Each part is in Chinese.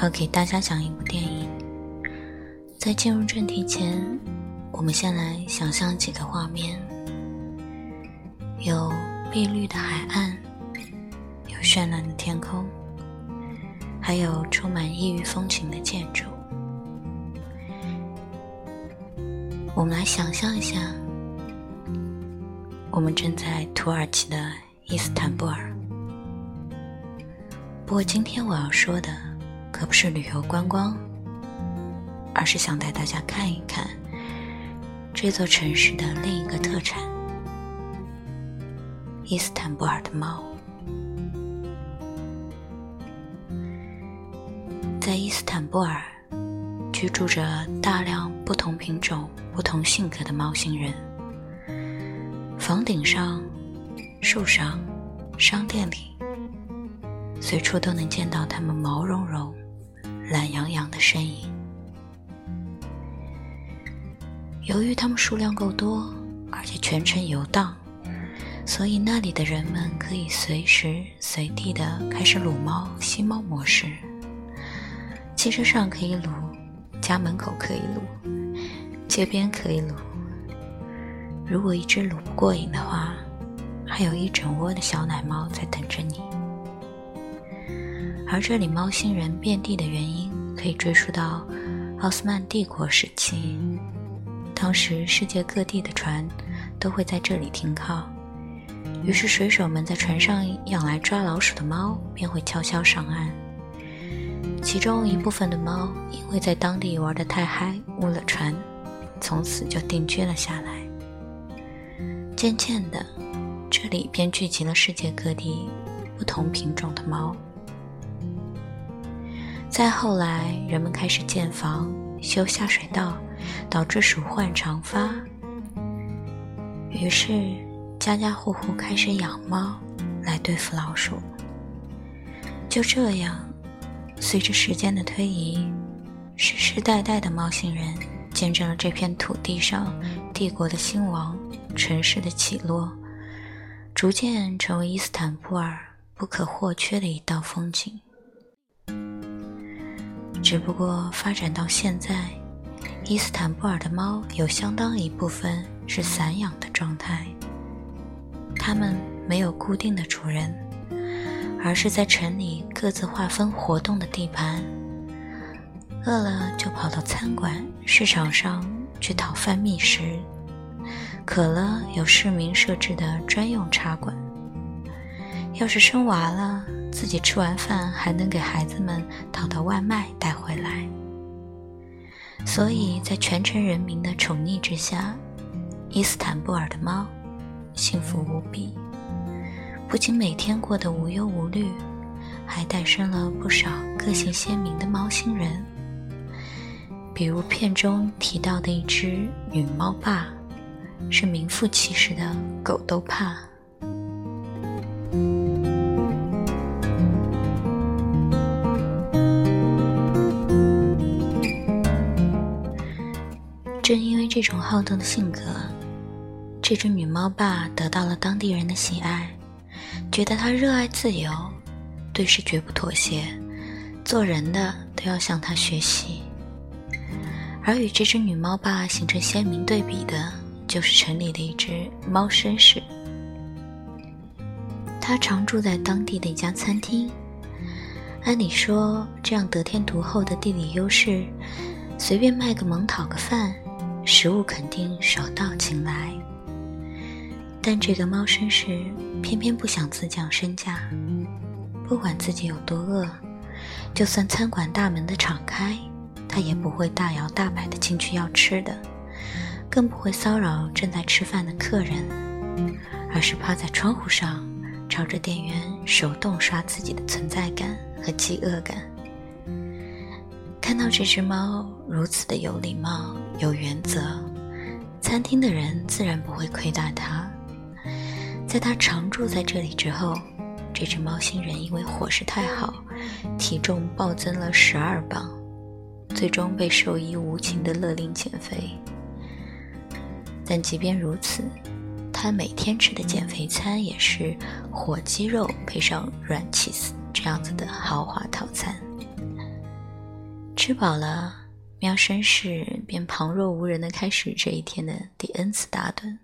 要给大家讲一部电影。在进入正题前，我们先来想象几个画面：有碧绿的海岸，有绚烂的天空，还有充满异域风情的建筑。我们来想象一下，我们正在土耳其的伊斯坦布尔。不过，今天我要说的可不是旅游观光，而是想带大家看一看这座城市的另一个特产——伊斯坦布尔的猫。在伊斯坦布尔，居住着大量不同品种、不同性格的猫星人。房顶上、树上、商店里。随处都能见到它们毛茸茸、懒洋洋的身影。由于它们数量够多，而且全程游荡，所以那里的人们可以随时随地的开始撸猫、吸猫模式。汽车上可以撸，家门口可以撸，街边可以撸。如果一只撸不过瘾的话，还有一整窝的小奶猫在等着你。而这里猫星人遍地的原因，可以追溯到奥斯曼帝国时期。当时世界各地的船都会在这里停靠，于是水手们在船上养来抓老鼠的猫便会悄悄上岸。其中一部分的猫因为在当地玩得太嗨，误了船，从此就定居了下来。渐渐的，这里便聚集了世界各地不同品种的猫。再后来，人们开始建房、修下水道，导致鼠患常发。于是，家家户户开始养猫来对付老鼠。就这样，随着时间的推移，世世代代的猫星人见证了这片土地上帝国的兴亡、城市的起落，逐渐成为伊斯坦布尔不可或缺的一道风景。只不过发展到现在，伊斯坦布尔的猫有相当一部分是散养的状态。它们没有固定的主人，而是在城里各自划分活动的地盘。饿了就跑到餐馆、市场上去讨饭觅食；渴了有市民设置的专用茶馆。要是生娃了，自己吃完饭还能给孩子们讨到外卖带回来。所以在全城人民的宠溺之下，伊斯坦布尔的猫幸福无比，不仅每天过得无忧无虑，还诞生了不少个性鲜明的猫星人。比如片中提到的一只女猫爸，是名副其实的狗都怕。正因为这种好动的性格，这只女猫爸得到了当地人的喜爱，觉得它热爱自由，对事绝不妥协，做人的都要向它学习。而与这只女猫爸形成鲜明对比的，就是城里的一只猫绅士。他常住在当地的一家餐厅。按理说，这样得天独厚的地理优势，随便卖个萌讨个饭。食物肯定手到擒来，但这个猫绅士偏偏不想自降身价。不管自己有多饿，就算餐馆大门的敞开，他也不会大摇大摆的进去要吃的，更不会骚扰正在吃饭的客人，而是趴在窗户上，朝着店员手动刷自己的存在感和饥饿感。看到这只猫如此的有礼貌、有原则，餐厅的人自然不会亏待它。在它常住在这里之后，这只猫星人因为伙食太好，体重暴增了十二磅，最终被兽医无情的勒令减肥。但即便如此，它每天吃的减肥餐也是火鸡肉配上软起司这样子的豪华套餐。吃饱了，喵绅士便旁若无人的开始这一天的第 N 次打盹。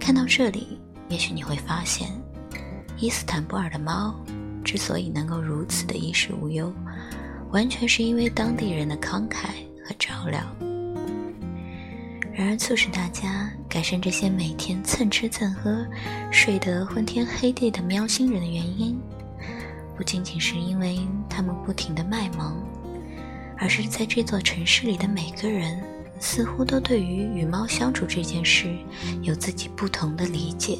看到这里，也许你会发现，伊斯坦布尔的猫之所以能够如此的衣食无忧，完全是因为当地人的慷慨和照料。然而，促使大家改善这些每天蹭吃蹭喝、睡得昏天黑地的喵星人的原因，不仅仅是因为他们不停的卖萌，而是在这座城市里的每个人似乎都对于与猫相处这件事有自己不同的理解。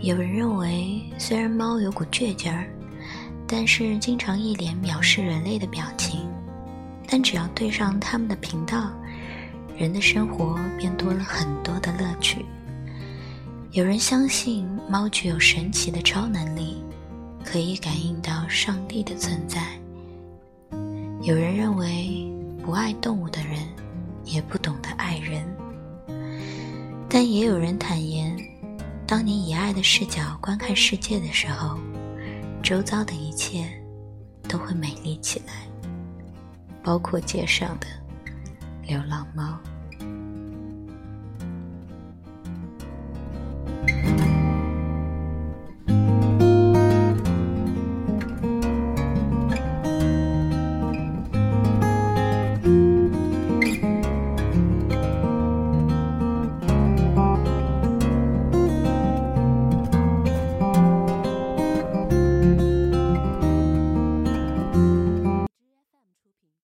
有人认为，虽然猫有股倔劲儿，但是经常一脸藐视人类的表情，但只要对上他们的频道。人的生活便多了很多的乐趣。有人相信猫具有神奇的超能力，可以感应到上帝的存在。有人认为不爱动物的人也不懂得爱人。但也有人坦言，当你以爱的视角观看世界的时候，周遭的一切都会美丽起来，包括街上的。流浪猫。